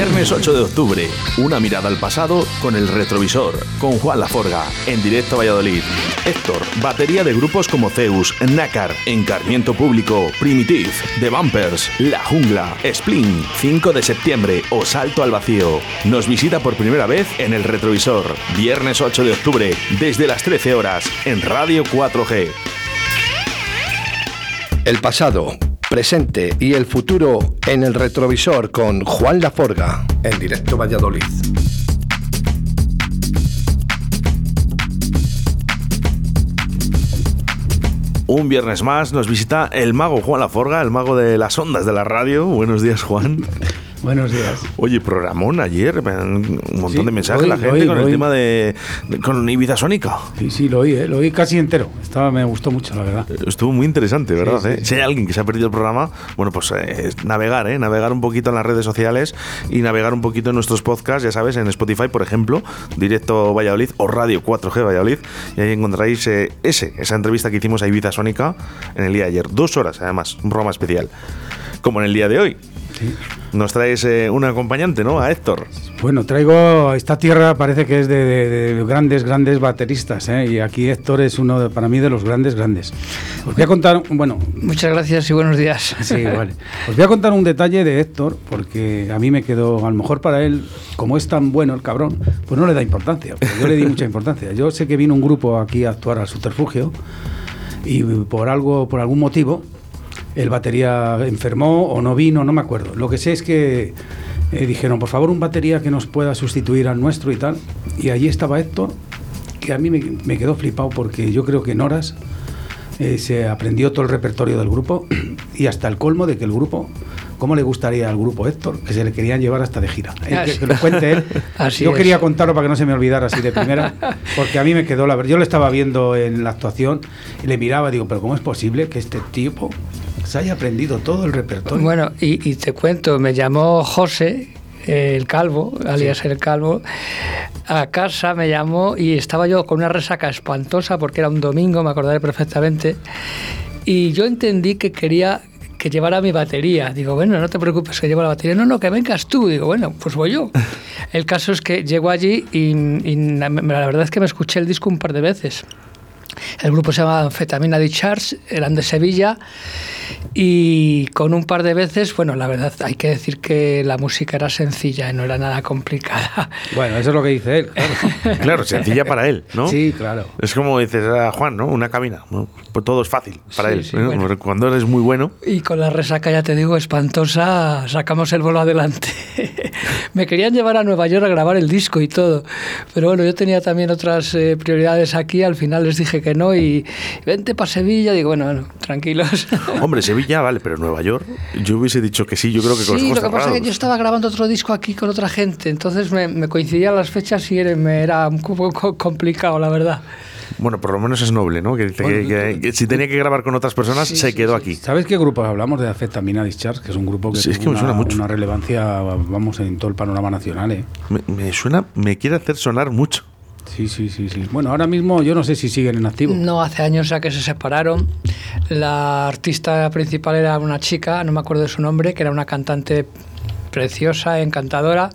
Viernes 8 de octubre, una mirada al pasado con el retrovisor, con Juan Laforga, en directo a Valladolid. Héctor, batería de grupos como Zeus, Nácar, Encarmiento Público, Primitive, The Bumpers, La Jungla, Spling, 5 de septiembre o Salto al Vacío. Nos visita por primera vez en el retrovisor, viernes 8 de octubre, desde las 13 horas, en Radio 4G. El pasado, presente y el futuro en el retrovisor con Juan Laforga, en directo Valladolid. Un viernes más nos visita el mago Juan Laforga, el mago de las ondas de la radio. Buenos días, Juan. Buenos días. Oye, programón ayer, un montón Sí, de mensajes la gente oí, con el oí. tema de, de- con Ibiza Sónica. Sí, sí, lo oí, ¿eh? lo oí casi entero. Estaba, me gustó mucho, la verdad. Estuvo muy interesante, ¿verdad? sí, eh? Si hay alguien que se ha perdido el programa, bueno, pues eh, navegar, ¿eh? Navegar un poquito en las redes sociales y navegar un poquito en nuestros podcasts, ya sabes, en Spotify, por ejemplo, Directo Valladolid o Radio 4G Valladolid, y ahí encontraréis eh, ese, esa entrevista que hicimos a Ibiza Sónica en el día de ayer. Dos horas, además, un programa especial. Como en el día de hoy. Sí. Nos traes eh, un acompañante, ¿no? A Héctor. Bueno, traigo esta tierra, parece que es de, de- de grandes, grandes bateristas, ¿eh? y aquí Héctor es uno, de- para mí, de los grandes, grandes. Os voy a contar, bueno, Muchas gracias y buenos días. sí, vale. Os voy a contar un detalle de Héctor, porque a mí me quedó, a lo mejor para él, como es tan bueno el cabrón, pues no le da importancia. yo le di mucha importancia. Yo sé que vino un grupo aquí a actuar al subterfugio y por algo, por algún motivo, el batería enfermó o no vino, no me acuerdo. Lo que sé es que eh, dijeron, por favor, un batería que nos pueda sustituir al nuestro y tal. Y allí estaba Héctor, que a mí me, me quedó flipado porque yo creo que en horas eh, se aprendió todo el repertorio del grupo y hasta el colmo de que el grupo, ¿cómo le gustaría al grupo Héctor? Que se le querían llevar hasta de gira. Eh, que, lo cuente él. Así yo es. quería contarlo para que no se me olvidara así de primera, porque a mí me quedó la verdad. Yo lo estaba viendo en la actuación y le miraba, digo, pero ¿cómo es posible que este tipo se haya aprendido todo el repertorio? Bueno, y, y te cuento, me llamó José, el calvo, alias el calvo, a casa me llamó y estaba yo con una resaca espantosa porque era un domingo, me acordaré perfectamente, y yo entendí que quería que llevara mi batería. Digo, bueno, no te preocupes que llevo la batería. No, no, que vengas tú. Digo, bueno, pues voy yo. El caso es que llego allí y, y la verdad es que me escuché el disco un par de veces. El grupo se llama Fetamina Discharge, eran de Sevilla y con un par de veces, bueno, la verdad hay que decir que la música era sencilla y no era nada complicada. Bueno, eso es lo que dice él. claro. Claro, sencilla para él, ¿no? Sí, claro. Es como dices a Juan, ¿no? Una cabina. ¿no? Pues todo es fácil para Sí, él. sí, ¿no? bueno. Cuando eres muy bueno. Y con la resaca, ya te digo, espantosa, sacamos el bolo adelante. Me querían llevar a Nueva York a grabar el disco y todo, pero bueno, yo tenía también otras eh, prioridades aquí, al final les dije que no y vente para Sevilla, digo, bueno, bueno, tranquilos. Hombre, Sevilla, vale, pero Nueva York, yo hubiese dicho que sí, yo creo que con los Sí, ojos lo que pasa es que yo estaba grabando otro disco aquí con otra gente, entonces me, me coincidían las fechas y era, me era un poco complicado, la verdad. Bueno, por lo menos es noble, ¿no? Que dice que, que- que si tenía que grabar con otras personas, Sí, se quedó sí. aquí. ¿Sabes qué grupo hablamos de Afetamina Discharge? Que es un grupo que Sí, es tuvo que me suena una, mucho. una relevancia, vamos, en todo el panorama nacional, ¿eh? Me, me suena, me quiere hacer sonar mucho. Sí, sí, sí, sí. Bueno, ahora mismo yo no sé si siguen en activo. No, hace años ya que se separaron. La artista principal era una chica, no me acuerdo de su nombre, que era una cantante preciosa, encantadora,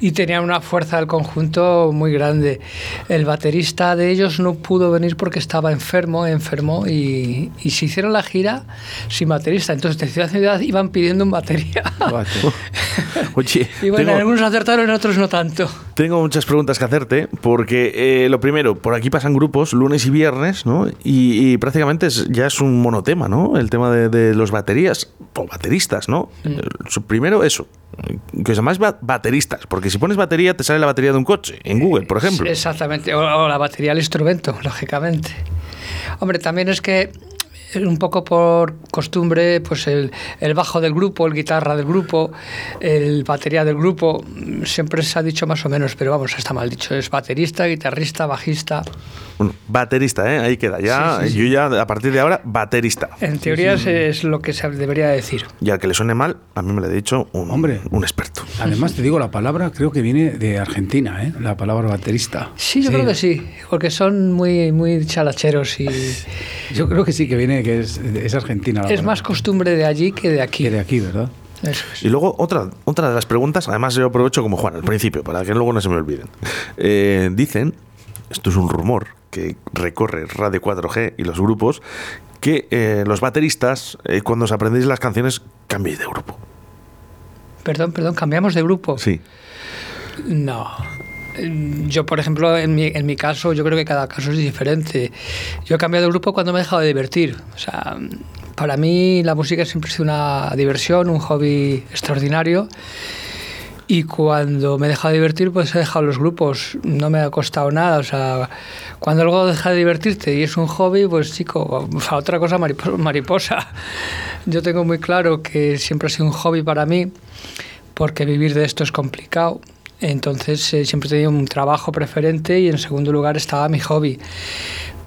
y tenía una fuerza del conjunto muy grande. El baterista de ellos no pudo venir porque estaba enfermo, enfermó, y, y se hicieron la gira sin baterista. Entonces, de ciudad en ciudad iban pidiendo un batería. Oye, y bueno, tengo, algunos acertaron, en otros no tanto. Tengo muchas preguntas que hacerte, porque eh, lo primero, por aquí pasan grupos lunes y viernes, ¿no? Y, y prácticamente es- ya es un monotema, ¿no? El tema de, de los baterías, o bateristas, ¿no? Mm. Eh, Primero eso, que os llamáis ba- bateristas, porque si pones batería te sale la batería de un coche, en Google, por ejemplo. Sí, Exactamente, o, o la batería del instrumento, lógicamente. Hombre, también es que un poco por costumbre, pues el, el bajo del grupo, el guitarra del grupo, el batería del grupo, mm, siempre se ha dicho más o menos, pero vamos, está mal dicho, es baterista, guitarrista, bajista. Bueno, baterista, ¿eh? Ahí queda. Ya, Sí, sí, sí. yo ya, a partir de ahora, baterista. En teoría es- es lo que se debería decir. Y al que le suene mal, a mí me lo ha dicho un, Hombre. un experto. Además, te digo, la palabra creo que viene de Argentina, ¿eh? La palabra baterista. Sí, yo creo que sí, porque son muy, muy chalacheros y Yo creo que sí que viene, que es, es argentina. la es más costumbre de allí que de aquí. que de aquí, ¿verdad? Eso es. Y luego otra, otra de las preguntas, además yo aprovecho como Juan al principio, para que luego no se me olviden. Eh, dicen, esto es un rumor que recorre Radio 4G y los grupos, que eh, los bateristas, eh, cuando os aprendéis las canciones, cambiéis de grupo. Perdón, perdón, cambiamos de grupo. Sí. No. Yo, por ejemplo, en mi, en mi caso, yo creo que cada caso es diferente. Yo he cambiado de grupo cuando me he dejado de divertir. O sea, para mí la música siempre ha sido una diversión, un hobby extraordinario. Y cuando me he dejado de divertir, pues he dejado los grupos. No me ha costado nada. O sea, cuando algo deja de divertirte y es un hobby, pues chico, a otra cosa maripo- mariposa. Yo tengo muy claro que siempre ha sido un hobby para mí, porque vivir de esto es complicado. Entonces eh, siempre tenido un trabajo preferente y en segundo lugar estaba mi hobby.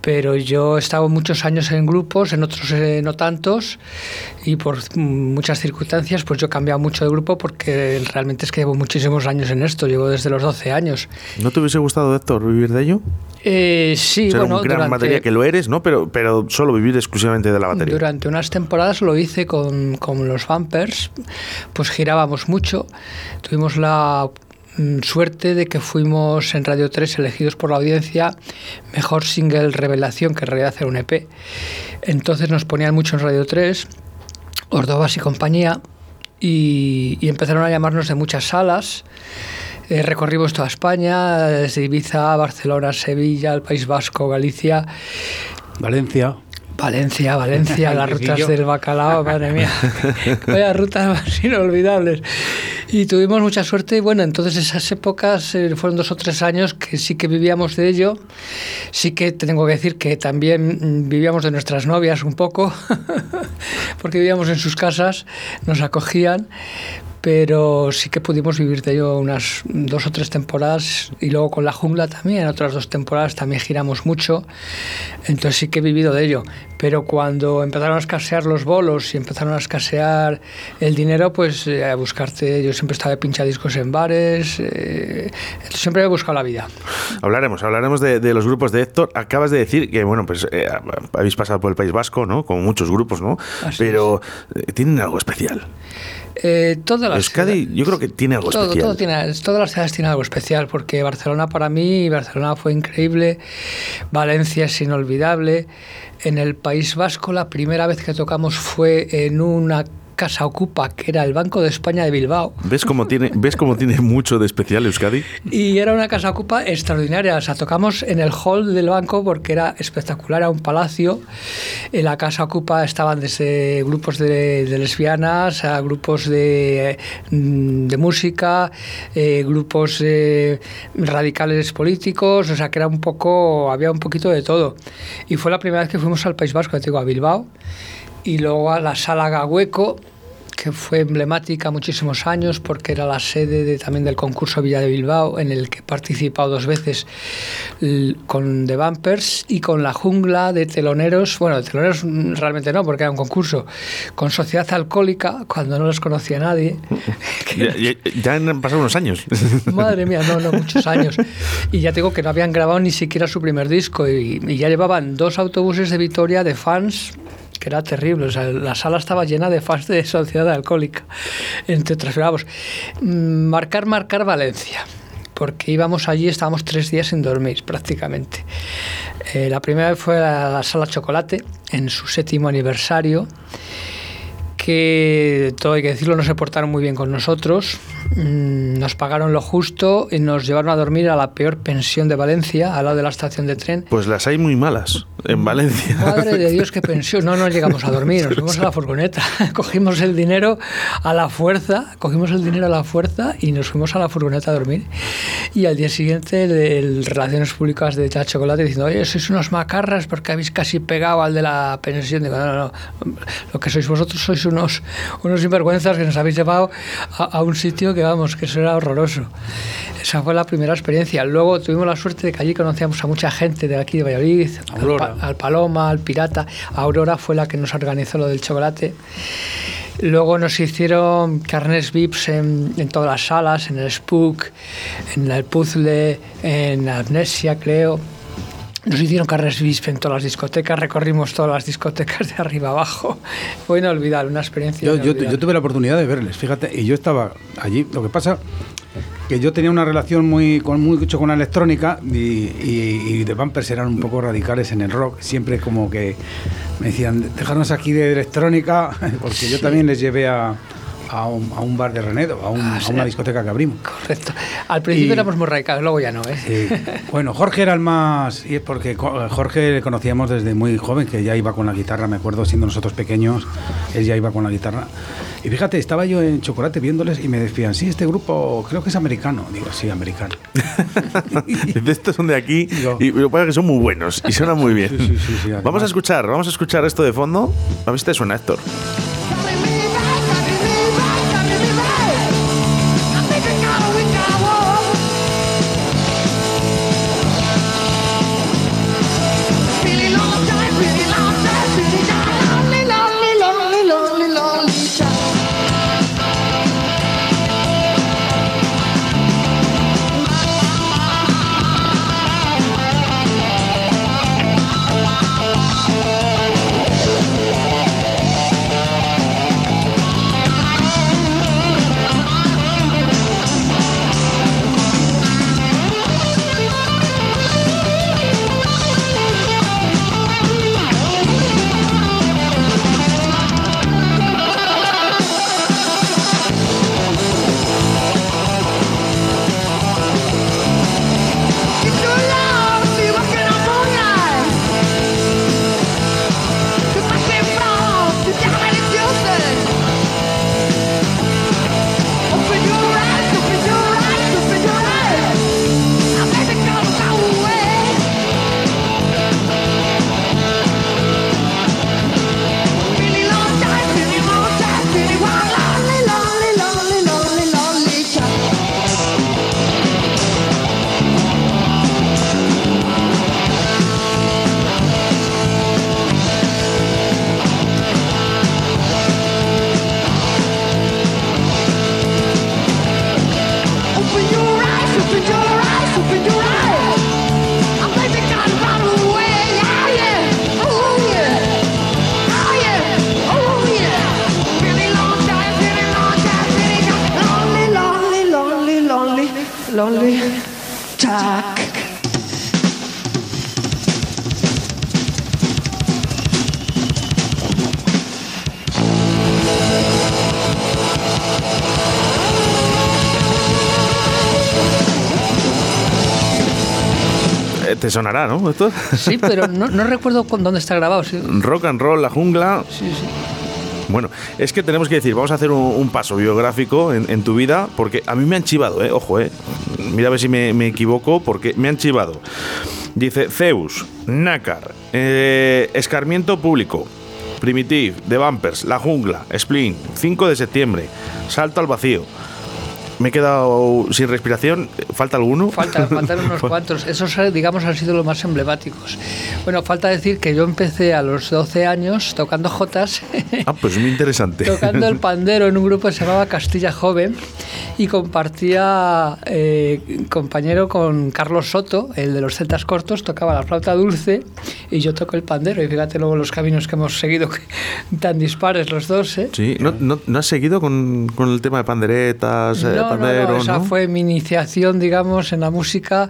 Pero yo he estado muchos años en grupos, en otros eh, no tantos, y por muchas circunstancias pues yo he cambiado mucho de grupo porque realmente es que llevo muchísimos años en esto, llevo desde los 12 años. ¿No te hubiese gustado, Héctor, vivir de ello? Eh, sí, Ser bueno, un gran durante- batería que lo eres, ¿no? Pero, pero solo vivir exclusivamente de la batería. Durante unas temporadas lo hice con, con los Bumpers, pues girábamos mucho. Tuvimos la suerte de que fuimos en Radio 3 elegidos por la audiencia mejor single revelación, que en realidad era un EP. Entonces nos ponían mucho en Radio 3, Ordovas y compañía, y, y empezaron a llamarnos de muchas salas. Eh, recorrimos toda España, desde Ibiza, Barcelona, Sevilla, el País Vasco, Galicia. Valencia. Valencia, Valencia, las rutas del bacalao, madre mía. Vaya rutas más inolvidables. Y tuvimos mucha suerte y bueno, entonces esas épocas eh, fueron dos o tres años que sí que vivíamos de ello. Sí que tengo que decir que también mm, vivíamos de nuestras novias un poco, porque vivíamos en sus casas, nos acogían. Pero sí que pudimos vivir de ello unas dos o tres temporadas y luego con la jungla también, otras dos temporadas también giramos mucho. Entonces sí que he vivido de ello. Pero cuando empezaron a escasear los bolos y empezaron a escasear el dinero, pues eh, a buscarte, yo siempre estaba de pinchadiscos en bares, eh, siempre he buscado la vida. Hablaremos, hablaremos de, de los grupos de Héctor. Acabas de decir que, bueno, pues eh, habéis pasado por el País Vasco, ¿no? Como muchos grupos, ¿no? Así Pero eh, tienen algo especial. Eh, todas las Euskadi, yo creo que tiene algo todo, especial. todo tiene, todas las ciudades tienen algo especial, porque Barcelona para mí, Barcelona fue increíble, Valencia es inolvidable. En el País Vasco la primera vez que tocamos fue en una casa ocupa que era el Banco de España de Bilbao. ¿Ves cómo tiene, ves cómo tiene mucho de especial Euskadi? Y era una casa ocupa extraordinaria. O sea, tocamos en el hall del banco porque era espectacular, era un palacio. En la casa ocupa estaban desde grupos de, de lesbianas a grupos de, mm, de música, eh, grupos eh, radicales políticos, o sea que era un poco, había un poquito de todo. Y fue la primera vez que fuimos al País Vasco, te digo, a Bilbao, y luego a la sala Gahueco, que fue emblemática muchísimos años porque era la sede de- también del concurso Villa de Bilbao, en el que he participado dos veces con The Bumpers y con La Jungla de Teloneros. Bueno, de Teloneros realmente no, porque era un concurso. Con Sociedad Alcohólica, cuando no los conocía nadie. Ya, ya- ya han pasado unos años. Madre mía, no, no, muchos años. Y ya digo que no habían grabado ni siquiera su primer disco y, y ya llevaban dos autobuses de Vitoria de fans que era terrible, o sea, la sala estaba llena de fans de Sociedad Alcohólica, entre otras, vamos, mm, marcar, marcar Valencia, porque íbamos allí, estábamos tres días sin dormir prácticamente. Eh, la primera vez fue a la sala Chocolate, en su séptimo aniversario, que todo hay que decirlo, no se portaron muy bien con nosotros. Mm, Nos pagaron lo justo y nos llevaron a dormir a la peor pensión de Valencia, al lado de la estación de tren. Pues las hay muy malas en Valencia. Madre de Dios, qué pensión. No nos llegamos a dormir, nos fuimos a la furgoneta. Cogimos el dinero a la fuerza, cogimos el dinero a la fuerza y nos fuimos a la furgoneta a dormir. Y al día siguiente, el, el Relaciones Públicas de La Chocolate diciendo, oye, sois unos macarras porque habéis casi pegado al de la pensión. Digo, no, no, no. Lo que sois vosotros sois unos, unos sinvergüenzas que nos habéis llevado a, a un sitio que, vamos, que eso era horroroso. Esa fue la primera experiencia. Luego tuvimos la suerte de que allí conocíamos a mucha gente de aquí de Valladolid, Aurora. al, Pa- al Paloma, al Pirata. Aurora fue la que nos organizó lo del chocolate. Luego nos hicieron carnes VIPs en, en todas las salas, en el Spook, en el Puzzle, en Amnesia, creo. Nos hicieron carreras VIP en todas las discotecas, recorrimos todas las discotecas de arriba abajo. Fue inolvidable, una experiencia. Yo, yo, inolvidable. yo tuve la oportunidad de verles, fíjate, y yo estaba allí. Lo que pasa que yo tenía una relación muy con mucho con la electrónica y, y, y The Bumpers eran un poco radicales en el rock. Siempre como que me decían, dejarnos aquí de electrónica, porque yo también les llevé a, a, un, a un bar de Renedo, a, un- Ah, a una discoteca que abrimos. Correcto. Al principio Y- éramos muy radicales, luego ya no, ¿eh? Sí. Bueno, Jorge era el más. Y es porque Jorge le conocíamos desde muy joven, que ya iba con la guitarra, me acuerdo, siendo nosotros pequeños, él ya iba con la guitarra. Y fíjate, estaba yo en Chocolate viéndoles y me decían, sí, este grupo creo que es americano. Digo, sí, americano. De estos son de aquí Digo- y lo que pasa es que son muy buenos y suenan muy bien. Sí, sí, sí, vamos a escuchar, vamos a escuchar esto de fondo. A ver si te suena, Héctor. Te sonará, ¿no? Héctor? Sí, pero no, no recuerdo con dónde está grabado. sí. Rock and roll, la jungla. Sí, sí. Bueno, es que tenemos que decir, vamos a hacer un, un paso biográfico en, en tu vida, porque a mí me han chivado, ¿eh? Ojo, ¿eh? Mira a ver si me, me equivoco, porque me han chivado. Dice Zeus, Nácar, eh, Escarmiento Público, Primitive, The Bumpers, La Jungla, Spleen, 5 de septiembre, Salto al Vacío. Me he quedado sin respiración, ¿falta alguno? Falta, faltan unos cuantos. Esos, eh, digamos, han sido los más emblemáticos. Bueno, falta decir que yo empecé a los 12 años tocando jotas, Ah, pues muy interesante. tocando el pandero en un grupo que se llamaba Castilla Joven y compartía eh, compañero con Carlos Soto, el de los celtas cortos, tocaba la flauta dulce y yo toco el pandero. Y fíjate luego los caminos que hemos seguido, tan dispares los dos. ¿eh? Sí, ¿no, no, no has seguido con, con el tema de panderetas, eh, No, no, no, esa fue mi iniciación, digamos, en la música.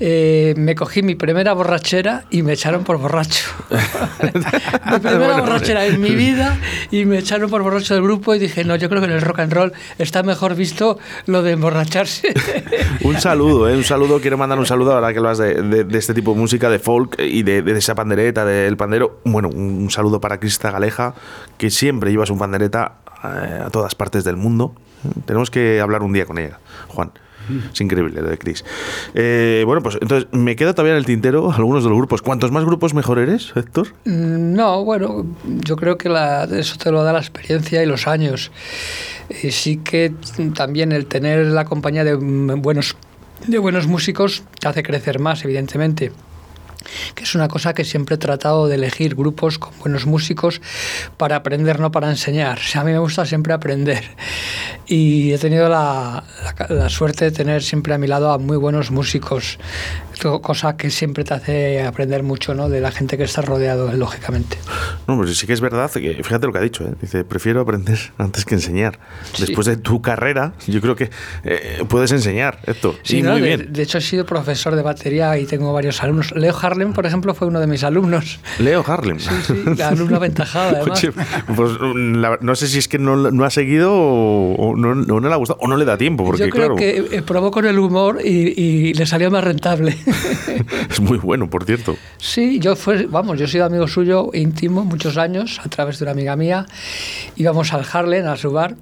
Eh, me cogí mi primera borrachera y me echaron por borracho. mi primera Bueno, borrachera hombre. en mi vida y me echaron por borracho del grupo y dije, no, yo creo que en el rock and roll está mejor visto lo de emborracharse. Un saludo, ¿eh? un saludo. Quiero mandar un saludo ahora que hablas de, de- de este tipo de música, de folk y de, de esa pandereta, del pandero. Bueno, un saludo para Crista Galeja, que siempre lleva su pandereta eh, a todas partes del mundo. Tenemos que hablar un día con ella, Juan. Es increíble lo de Chris. Eh, bueno, pues entonces me queda todavía en el tintero algunos de los grupos. ¿Cuántos más grupos mejor eres, Héctor? Mm, No, bueno, yo creo que la- eso te lo da la experiencia y los años. Y sí que también el tener la compañía de mm, buenos, de buenos músicos te hace crecer más, evidentemente. Que es una cosa que siempre he tratado de elegir grupos con buenos músicos para aprender, no para enseñar. O sea, a mí me gusta siempre aprender y he tenido la, la- la suerte de tener siempre a mi lado a muy buenos músicos, cosa que siempre te hace aprender mucho ¿no? de la gente que está rodeado, lógicamente. No, pues sí que es verdad, que, fíjate lo que ha dicho, ¿eh? dice, prefiero aprender antes que enseñar. Sí. Después de tu carrera, yo creo que eh, puedes enseñar, Héctor. Sí, y ¿no? muy de, bien. de hecho he sido profesor de batería y tengo varios alumnos. Leo Harlem, por ejemplo, fue uno de mis alumnos. Leo Harlem. Sí, sí, alumno aventajado además. Oye, pues la- no sé si es que no, no ha seguido o, o no, o no le ha gustado o no le da tiempo, porque Yo creo claro, que eh, probó con el humor y, y le salió más rentable. es muy bueno, por cierto. Sí, yo fue, vamos, yo he sido amigo suyo íntimo muchos años a través de una amiga mía. Íbamos al Harlem, a su bar,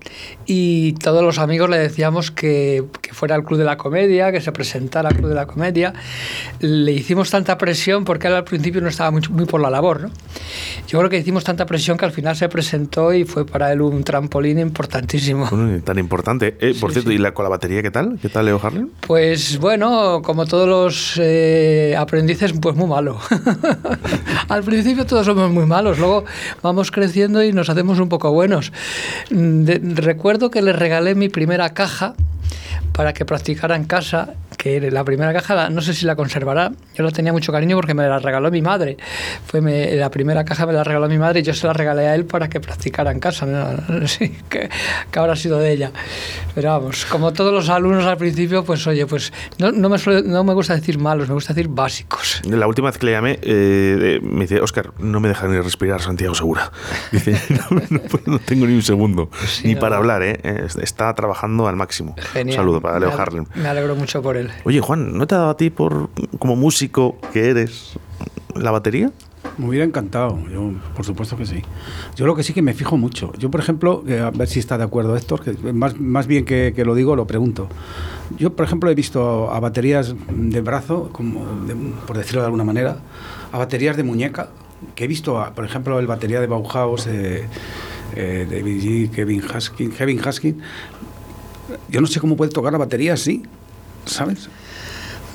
y todos los amigos le decíamos que, que fuera al Club de la Comedia, que se presentara al Club de la Comedia. Le hicimos tanta presión porque él al principio no estaba muy, muy por la labor, ¿no? Yo creo que hicimos tanta presión que al final se presentó y fue para él un trampolín importantísimo. Bueno, tan importante. Eh, por Sí, cierto, sí. ¿y la, con la batería qué tal? ¿Qué tal Leo Harlem? Pues bueno, como todos los eh, aprendices, pues muy malo. Al principio todos somos muy malos, luego vamos creciendo y nos hacemos un poco buenos. Mm, de- recuerdo que le regalé mi primera caja para que practicara en casa, que la primera caja, no sé si la conservará, yo la tenía mucho cariño porque me la regaló mi madre. Fue me- la primera caja me la regaló mi madre y yo se la regalé a él para que practicara en casa. No, que, que habrá sido de ella. Pero vamos, como todos los alumnos al principio, pues oye, pues no, no, me, suele- no me gusta decir malos, me gusta decir básicos. La última vez que le llamé, eh, me dice, Oscar, no me deja ni respirar Santiago Segura. Dice, no, tengo ni un segundo, Sí, ni para hablar. Eh, Está trabajando al máximo. Genial. Un saludo para Leo Me Harlem. Me alegro mucho por él. Oye, Juan, ¿no te ha dado a ti, por como músico que eres, la batería? Me hubiera encantado, yo, por supuesto que sí. Yo lo que sí que me fijo mucho. Yo, por ejemplo, eh, a ver si está de acuerdo Héctor, que más, más bien que, que lo digo, lo pregunto. Yo, por ejemplo, he visto a baterías de brazo, como de- por decirlo de alguna manera, a baterías de muñeca, que he visto, a- por ejemplo, el batería de Bauhaus, eh, eh, David G., Kevin Haskin, Kevin Haskin. Yo no sé cómo puede tocar la batería así, ¿sabes?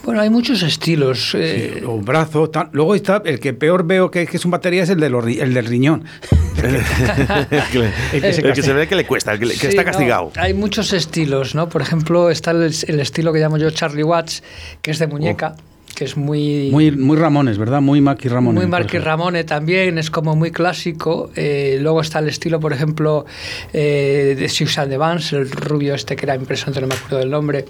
Bueno, hay muchos estilos. eh, Sí, o brazo, tal. Luego está el que peor veo que, que es un batería es el, de los el del riñón. el que, se el que se ve que le cuesta, el que, le- que Sí, está no, castigado. hay muchos estilos, ¿no? Por ejemplo, está el, el estilo que llamo yo Charlie Watts, que es de muñeca, que es muy... Muy, muy Ramones, ¿verdad? Muy Maki Ramones. Muy Marky. Ramone también, es como muy clásico. Eh, luego está el estilo, por ejemplo, eh, de Susan de Vance, el rubio este que era impresionante, no me acuerdo del nombre.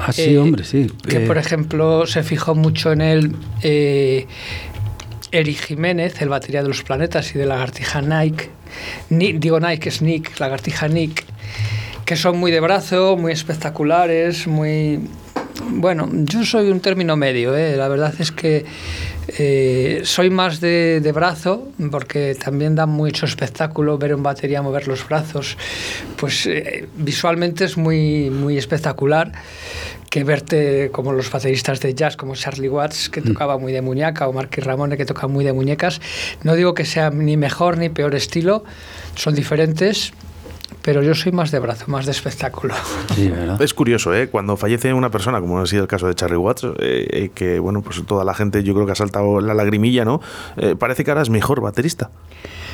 Ah, sí, Eh, hombre, sí. Que, por ejemplo, se fijó mucho en él Eric Jiménez, el batería de los planetas y de Lagartija Nike. Ni- digo Nike, es Nick, Lagartija Nick. Que son muy de brazo, muy espectaculares, muy. Bueno, yo soy un término medio, ¿eh? la verdad es que eh, soy más de, de brazo, porque también da mucho espectáculo ver un batería mover los brazos, pues eh, visualmente es muy, muy espectacular que verte como los bateristas de jazz, como Charlie Watts, que tocaba muy de muñeca, o Marky Ramone, que toca muy de muñecas. No digo que sea ni mejor ni peor estilo, son diferentes, pero yo soy más de brazo, más de espectáculo. Sí, ¿verdad? Es curioso, ¿eh? Cuando fallece una persona, como ha sido el caso de Charlie Watts, eh, eh, que bueno, pues toda la gente yo creo que ha saltado la lagrimilla, ¿no? Eh, parece que ahora es mejor baterista.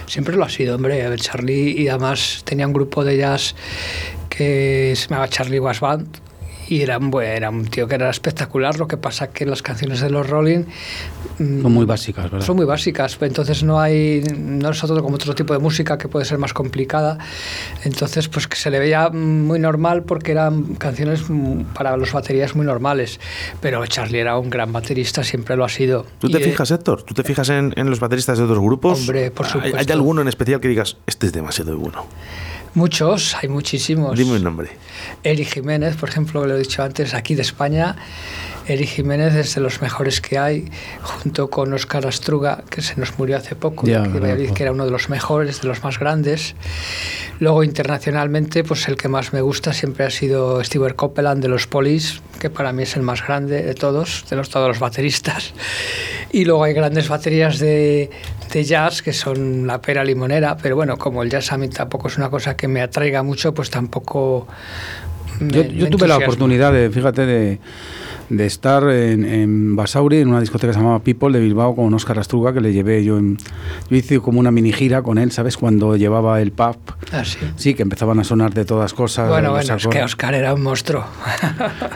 Siempre lo ha sido, hombre. A ver, Charlie, y además tenía un grupo de jazz que se llamaba Charlie Was Band. Y era un, buen- era un tío que era espectacular. Lo que pasa que las canciones de los Rolling mm, Son muy básicas, ¿verdad? son muy básicas. Entonces no hay. No es otro como otro tipo de música que puede ser más complicada. Entonces, pues que se le veía muy normal porque eran canciones mm, para los baterías muy normales. Pero Charlie era un gran baterista, siempre lo ha sido. ¿Tú te fijas, Héctor? ¿Tú te fijas en, en los bateristas de otros grupos? Hombre, por ¿Hay- supuesto. ¿Hay alguno en especial que digas, este es demasiado bueno? Muchos, hay muchísimos. Dime un nombre. Eric Jiménez, por ejemplo, lo he dicho antes, aquí de España. Eric Jiménez es de los mejores que hay, junto con Oscar Astruga, que se nos murió hace poco, Valladolid, pues. que era uno de los mejores, de los más grandes. Luego, internacionalmente, pues el que más me gusta siempre ha sido Stewart Copeland de los Police, que para mí es el más grande de todos, de los, todos los bateristas. Y luego hay grandes baterías de, de jazz que son la pera limonera, pero bueno, como el jazz a mí tampoco es una cosa que me atraiga mucho, pues tampoco... me- Yo, me yo tuve la oportunidad de, fíjate, de, de estar en, en Basauri, en una discoteca que se llamaba People de Bilbao con Oscar Astruga, que le llevé yo en, Yo hice como una mini gira con él, ¿sabes? Cuando llevaba el pub. Ah, sí. Sí, que empezaban a sonar de todas cosas. Bueno, bueno, es que Oscar era un monstruo.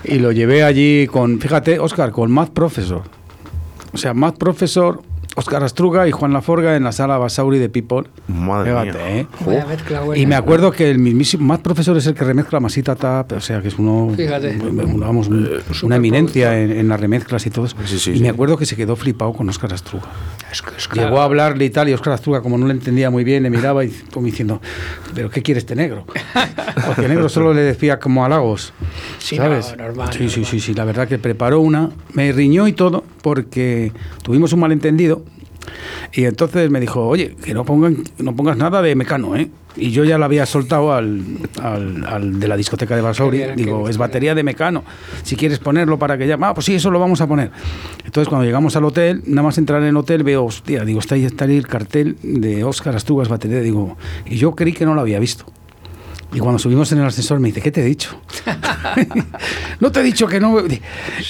Y lo llevé allí con, fíjate, Oscar, con Math Professor. O sea, Math Professor, Oscar Astruga y Juan Laforga en la sala Basauri de People. Madre Fíjate, mía. ¿eh? Buena. Y me acuerdo que el mismísimo Math Professor es el que remezcla Masita Tap, o sea, que es uno, Fíjate. un- vamos, un- una eminencia en, en las remezclas y todo eso. Sí, sí, y sí. me acuerdo que se quedó flipado con Oscar Astruga. Es que Oscar- Llegó a hablarle y tal, y Oscar Astruga, como no le entendía muy bien, le miraba y como diciendo, ¿pero qué quiere este negro? Porque el negro solo le decía como halagos. Sí, ¿sabes? no, normal, sí, sí, normal. sí, sí, la verdad que preparó una, me riñó y todo, porque tuvimos un malentendido. Y entonces me dijo, oye, que no, pongan, no pongas nada de mecano, ¿eh? Y yo ya la había soltado al, al- al de la discoteca de Basauri. Digo, es batería de mecano. Si quieres ponerlo para que llame, ah, pues sí, eso lo vamos a poner. Entonces, cuando llegamos al hotel, nada más entrar en el hotel, veo, hostia, digo, está ahí, está ahí el cartel de Óscar Astrugas batería. Digo, y yo creí que no lo había visto. Y cuando subimos en el ascensor me dice, ¿qué te he dicho? no te he dicho que no.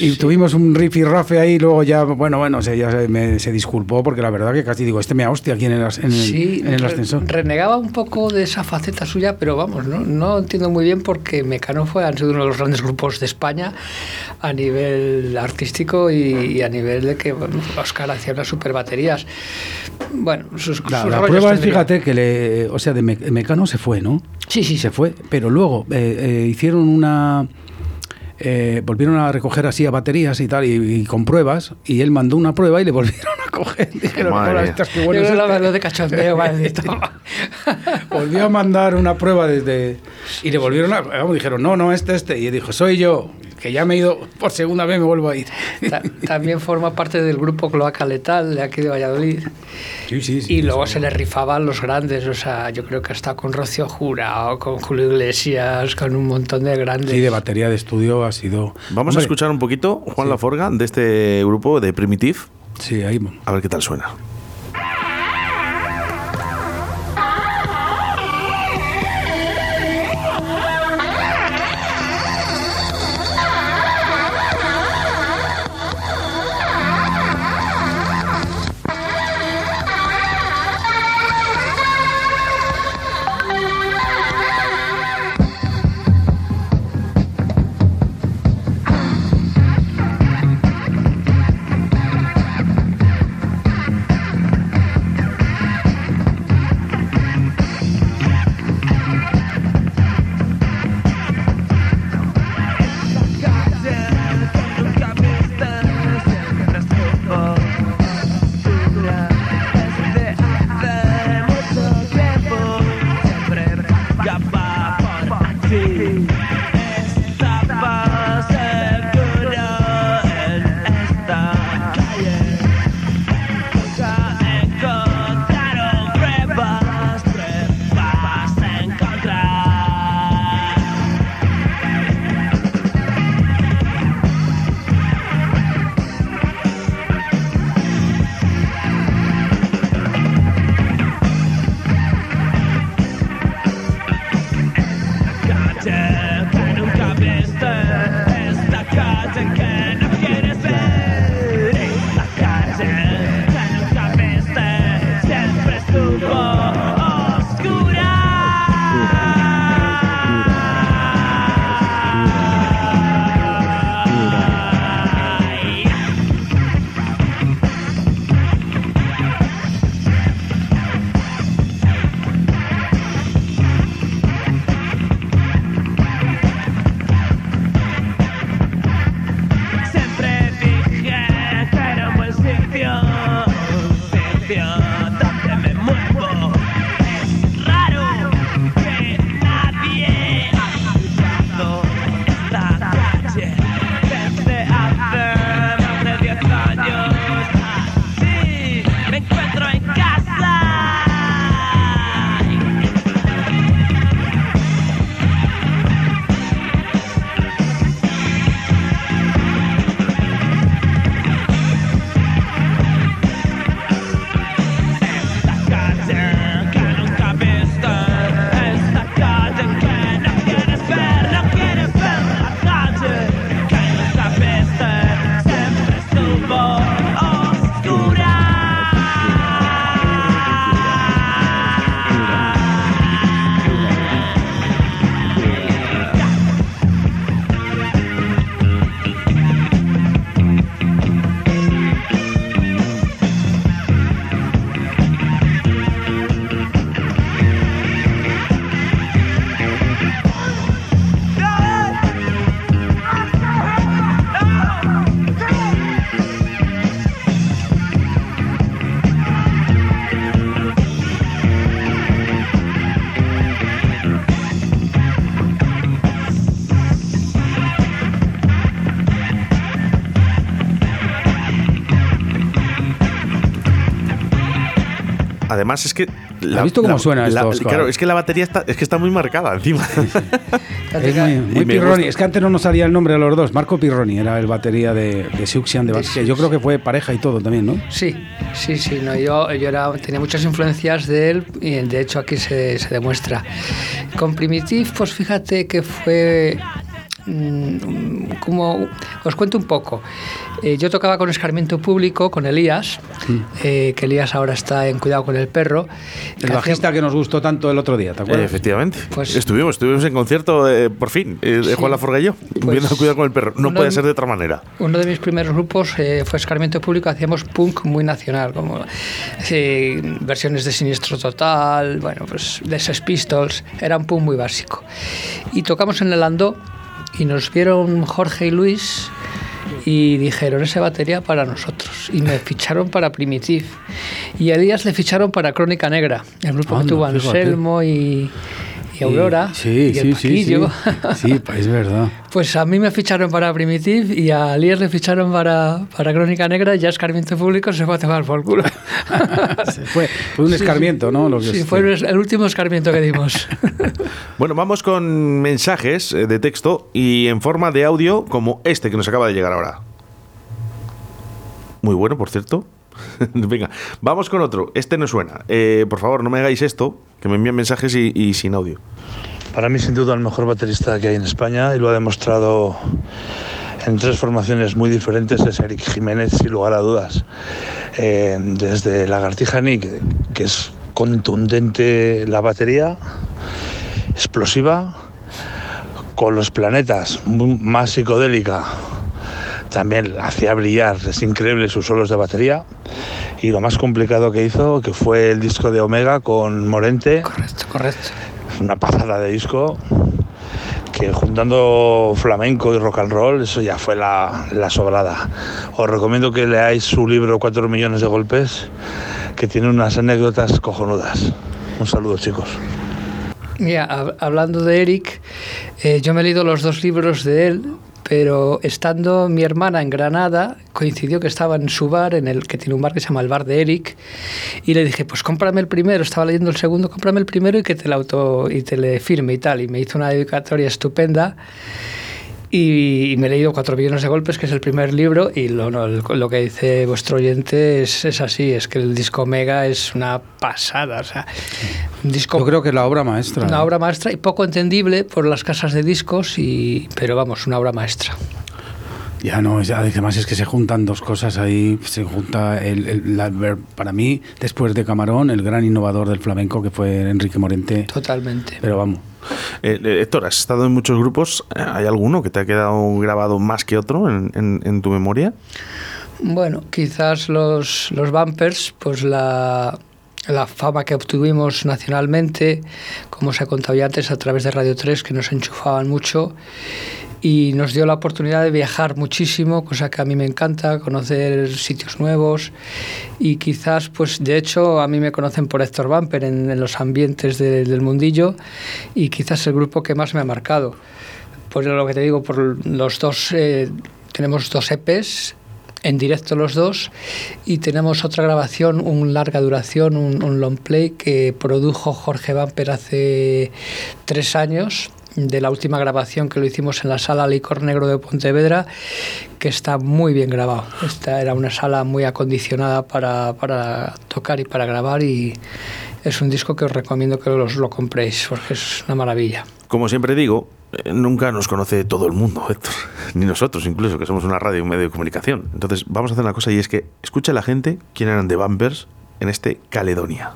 Y tuvimos un riff y rafe ahí, luego ya, bueno, bueno, se, ya se, me- se disculpó porque la verdad que casi digo, este me hostia aquí en el, en el, Sí, en el re- ascensor. renegaba un poco de esa faceta suya, pero vamos, no, no entiendo muy bien porque Mecano fue, han sido uno de los grandes grupos de España a nivel artístico y, y a nivel de que bueno, Oscar hacía unas super baterías. Bueno, sus, La, sus la rollos prueba es, tendría. fíjate, que le, o sea, de Me- Mecano se fue, ¿no? Sí, sí, se. Fue, pero luego eh, eh, hicieron una... eh, volvieron a recoger así a baterías y tal, y, y con pruebas, y él mandó una prueba y le volvieron a coger. Dijeron, Madre "Hola, mía. estás qué Yo bueno es creo que este". lo de cachondeo, maldito. Volvió a mandar una prueba desde. Y le volvieron a. vamos, dijeron, no, no, este, este. Y dijo, soy yo, que ya me he ido por segunda vez, me vuelvo a ir. Ta- También forma parte del grupo Cloaca Letal de aquí de Valladolid. Sí, sí, sí. Y luego se le rifaban los grandes, o sea, yo creo que hasta con Rocío Jurado, con Julio Iglesias, con un montón de grandes. Sí, de batería de estudio ha sido. Vamos a escuchar un poquito Juan Laforga de este grupo de Primitive. Sí, ahí. A ver qué tal suena. Además es que... ¿Has visto cómo suena esto, la- Oscar? Claro, es que la batería está, es que está muy marcada encima. Es muy, Pirroni. Es que antes no nos salía el nombre a los dos. Marco Pirroni era el batería de, de Siuxian de Bas- que Yo creo que fue pareja y todo también, ¿no? Sí, sí, sí. No, yo yo era, tenía muchas influencias de él y de hecho aquí se, se demuestra. Con Primitive, pues fíjate que fue como os cuento un poco. Eh, yo tocaba con Escarmiento Público, con Elías, eh, que Elías ahora está en Cuidado con el Perro. El que bajista que nos gustó tanto el otro día, ¿te Eh, acuerdas? efectivamente. Pues- estuvimos, estuvimos en concierto eh, por fin, eh, de Sí. Juan Laforga y yo, Pues viendo cuidado con el perro. No puede de- ser de otra manera. Uno de mis primeros grupos eh, fue Escarmiento Público, hacíamos punk muy nacional, como eh, versiones de Siniestro Total, bueno, pues de Sex Pistols, era un punk muy básico. Y tocamos en el Andó y nos vieron Jorge y Luis y dijeron esa batería para nosotros y me ficharon para Primitive y a Elías le ficharon para Crónica Negra el grupo que tuvo fíjate. Anselmo y, y Aurora Sí, y sí, el sí, Paquillo. sí. Sí, es verdad. Pues a mí me ficharon para Primitive y a Elías le ficharon para, para Crónica Negra y ya Escarmiento Público se fue a tomar por culo. Fue, fue un escarmiento, ¿no? Lo que sí, es- fue el el último escarmiento que dimos. Bueno, vamos con mensajes eh, de texto y en forma de audio como este que nos acaba de llegar ahora. Muy bueno, por cierto. Venga, vamos con otro. Este no suena. Eh, por favor, no me hagáis esto, que me envíen mensajes y, sin audio. Para mí, sin duda, el mejor baterista que hay en España y lo ha demostrado en tres formaciones muy diferentes es Eric Jiménez, sin lugar a dudas. Eh, desde Lagartija Nick, que es contundente la batería, explosiva, con los planetas, más psicodélica. También hacía brillar, es increíble sus solos de batería. Y lo más complicado que hizo, que fue el disco de Omega con Morente correcto, correcto. una pasada de disco que juntando flamenco y rock and roll, eso ya fue la, la sobrada. Os recomiendo que leáis su libro Cuatro millones de golpes, que tiene unas anécdotas cojonudas. Un saludo chicos. Mira, hab- hablando de Eric, eh, yo me he leído los dos libros de él, pero estando mi hermana en Granada, coincidió que estaba en su bar, en el que tiene un bar que se llama el Bar de Eric, y le dije, pues cómprame el primero, estaba leyendo el segundo, cómprame el primero y que te le auto y te le firme y tal. Y me hizo una dedicatoria estupenda. Y, me he leído Cuatro millones de golpes, que es el primer libro, y lo, no, lo que dice vuestro oyente es, es así, es que el disco Omega es una pasada, o sea, un disco Yo creo que es la obra maestra. una ¿no? obra maestra y poco entendible por las casas de discos, y, pero vamos, una obra maestra. Ya no, ya, además es que se juntan dos cosas ahí. Se junta el, el- la- para mí, después de Camarón, el gran innovador del flamenco que fue Enrique Morente. Totalmente. Pero vamos, Eh, eh, Héctor, has estado en muchos grupos. Eh, ¿Hay alguno que te ha quedado grabado más que otro en, en- en tu memoria? Bueno, quizás los, los bumpers, pues la, la fama que obtuvimos nacionalmente, como se ha contado ya antes a través de Radio 3, que nos enchufaban mucho y nos dio la oportunidad de viajar muchísimo, cosa que a mí me encanta, conocer sitios nuevos y quizás, pues de hecho, a mí me conocen por Héctor Bumper en, en los ambientes de- del mundillo y quizás el grupo que más me ha marcado. Por lo que te digo, por los dos, eh, tenemos dos EPs, en directo los dos, y tenemos otra grabación, un larga duración, un, un long play que produjo Jorge Bamper hace tres años de la última grabación que lo hicimos en la sala Licor Negro de Pontevedra, que está muy bien grabado. Esta era una sala muy acondicionada para, para tocar y para grabar y es un disco que os recomiendo que los, lo compréis porque es una maravilla. Como siempre digo, eh, nunca nos conoce todo el mundo, Héctor. Ni nosotros, incluso, que somos una radio, un medio de comunicación. Entonces, vamos a hacer una cosa y es que escucha la gente quién eran The Bumpers en este Caledonia.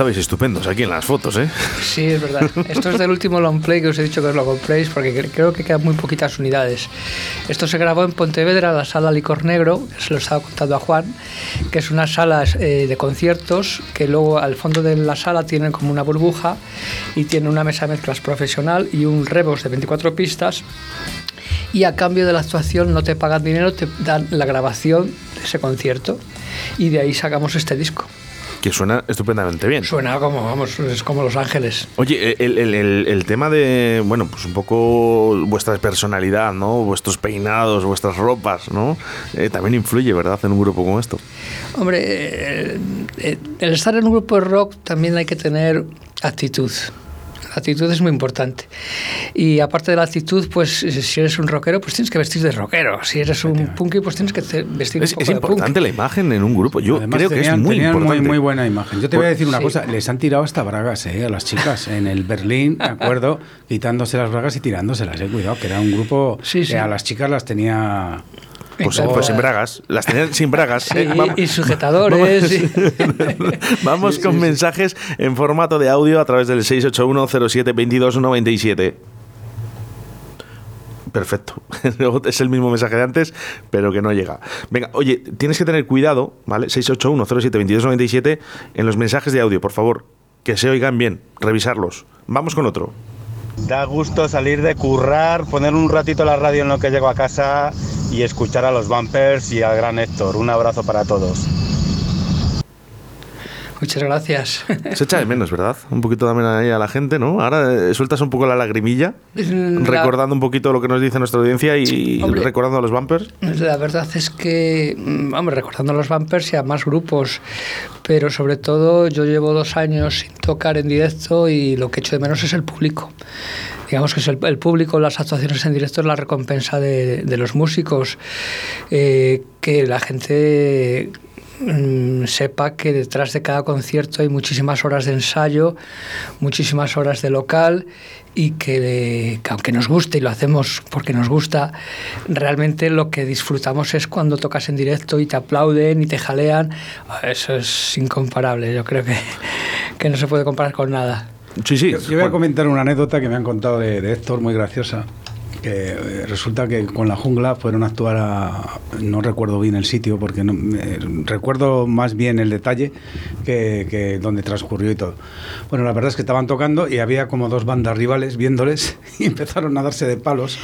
Estabais estupendos aquí en las fotos, ¿eh? Sí, es verdad. Esto es del último long play que os he dicho que os lo compréis porque cre- creo que quedan muy poquitas unidades. Esto se grabó en Pontevedra, la sala Licor Negro, se lo estaba contando a Juan, que es una sala eh, de conciertos que luego al fondo de la sala tienen como una burbuja y tiene una mesa de mezclas profesional y un rebos de 24 pistas y a cambio de la actuación no te pagan dinero, te dan la grabación de ese concierto y de ahí sacamos este disco. Que suena estupendamente bien. Suena como, vamos, es como Los Ángeles. Oye, el, el- el- el tema de, bueno, pues un poco vuestra personalidad, ¿no? Vuestros peinados, vuestras ropas, ¿no? Eh, también influye, ¿verdad? En un grupo como esto. Hombre, eh, eh, el estar en un grupo de rock también hay que tener actitud. La actitud es muy importante. Y aparte de la actitud, pues si eres un rockero, pues tienes que vestir de rockero. Si eres un punky, pues tienes que vestir Es, un poco es de importante punk. la imagen en un grupo. Yo Además, creo que es muy tenían importante. muy buena imagen. Yo te voy a decir una Sí. cosa, les han tirado hasta bragas eh, a las chicas en el Berlín, ¿de acuerdo? Quitándose las bragas y tirándoselas, eh, cuidado, que era un grupo Sí, sí. que a las chicas las tenía... Pues, pues sin todas. bragas. Las tenían sin bragas. Sí, Eh, vamos- y sujetadores. Vamos, y- Vamos con mensajes en formato de audio a través del 681-07-2297. Perfecto. es el mismo mensaje de antes, pero que no llega. Venga, oye, tienes que tener cuidado, ¿vale? 681-07-2297 en los mensajes de audio, por favor. Que se oigan bien, revisarlos. Vamos con otro. Da gusto salir de currar, poner un ratito la radio en lo que llego a casa y escuchar a los bumpers y al gran Héctor. Un abrazo para todos. Muchas gracias. Se echa de menos, ¿verdad? Un poquito también ahí a la gente, ¿no? Ahora eh, sueltas un poco la lagrimilla, Mm, La- recordando un poquito lo que nos dice nuestra audiencia y Hombre. recordando a los bumpers. La verdad es que, mm, hombre, recordando a los bumpers y a más grupos, pero sobre todo yo llevo dos años sin tocar en directo y lo que echo de menos es el público. Digamos que es el, el público, las actuaciones en directo es la recompensa de, de los músicos, eh, que la gente mm, sepa que detrás de cada concierto hay muchísimas horas de ensayo, muchísimas horas de local y que, que aunque nos guste y lo hacemos porque nos gusta, realmente lo que disfrutamos es cuando tocas en directo y te aplauden y te jalean. Eso es incomparable, yo creo que, que no se puede comparar con nada. Sí, sí. Yo, yo voy a comentar una anécdota que me han contado de, de Héctor, muy graciosa. Que eh, resulta que con la jungla fueron a actuar a. No recuerdo bien el sitio, porque no, eh, recuerdo más bien el detalle que, que donde transcurrió y todo. Bueno, la verdad es que estaban tocando y había como dos bandas rivales viéndoles y empezaron a darse de palos.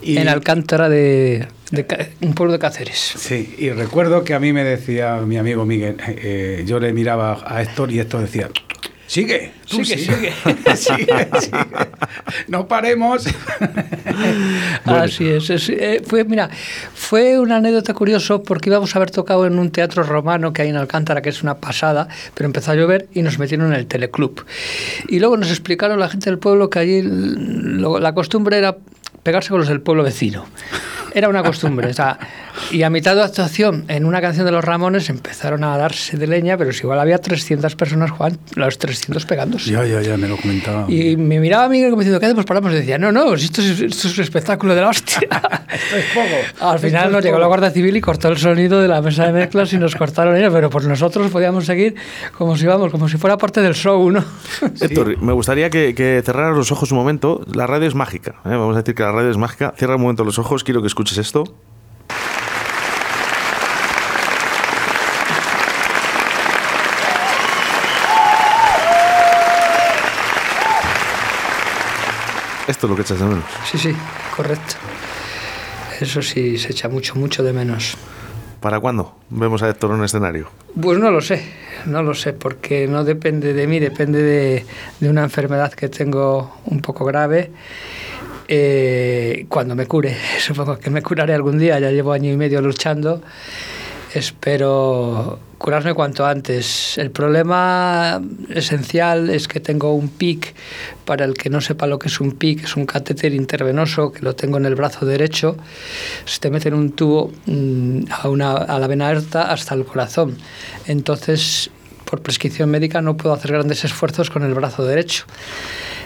Y, En Alcántara de, de un pueblo de Cáceres. Sí, y recuerdo que a mí me decía mi amigo Miguel, eh, yo le miraba a Héctor y Héctor decía, sigue, tú Sigue, sigue, sigue, sigue. no paremos. Así es. es, eh, fue, mira, fue una anécdota curiosa porque íbamos a haber tocado en un teatro romano que hay en Alcántara, que es una pasada, pero empezó a llover y nos metieron en el teleclub. Y luego nos explicaron la gente del pueblo que allí lo- la costumbre era pegarse con los del pueblo vecino. Era una costumbre. o sea, y a mitad de actuación, en una canción de los Ramones, empezaron a darse de leña, pero si igual había 300 personas, Juan, los 300 pegándose. ya, ya, ya, me lo comentaba. Y me miraba a Miguel como diciendo, ¿qué hacemos? Paramos. Y decía, no, no, si esto es, esto es un espectáculo de la hostia. Esto es poco. Al final nos llegó la. Guardia Civil y cortó el sonido de la mesa de mezclas y nos cortaron ellos, pero por nosotros podíamos seguir como si, vamos, como si fuera parte del show, ¿no? Héctor, me gustaría que, que cerraras los ojos un momento. La radio es mágica. ¿eh? Vamos a decir que la radio es mágica. Cierra un momento los ojos. Quiero que escuches esto. Esto es lo que echas de menos. Sí, sí, correcto. Eso sí, se echa mucho, mucho de menos. ¿Para cuándo vemos a Héctor en un escenario? Pues no lo sé, no lo sé, porque no depende de mí, depende de, de una enfermedad que tengo un poco grave. Eh, cuando me cure, supongo que me curaré algún día, ya llevo año y medio luchando. Espero curarme cuanto antes. El problema esencial es que tengo un PIC, para el que no sepa lo que es un PIC, es un catéter intervenoso que lo tengo en el brazo derecho. Se te mete en un tubo mm, a, una, a la vena aorta hasta el corazón. Entonces, por prescripción médica no puedo hacer grandes esfuerzos con el brazo derecho.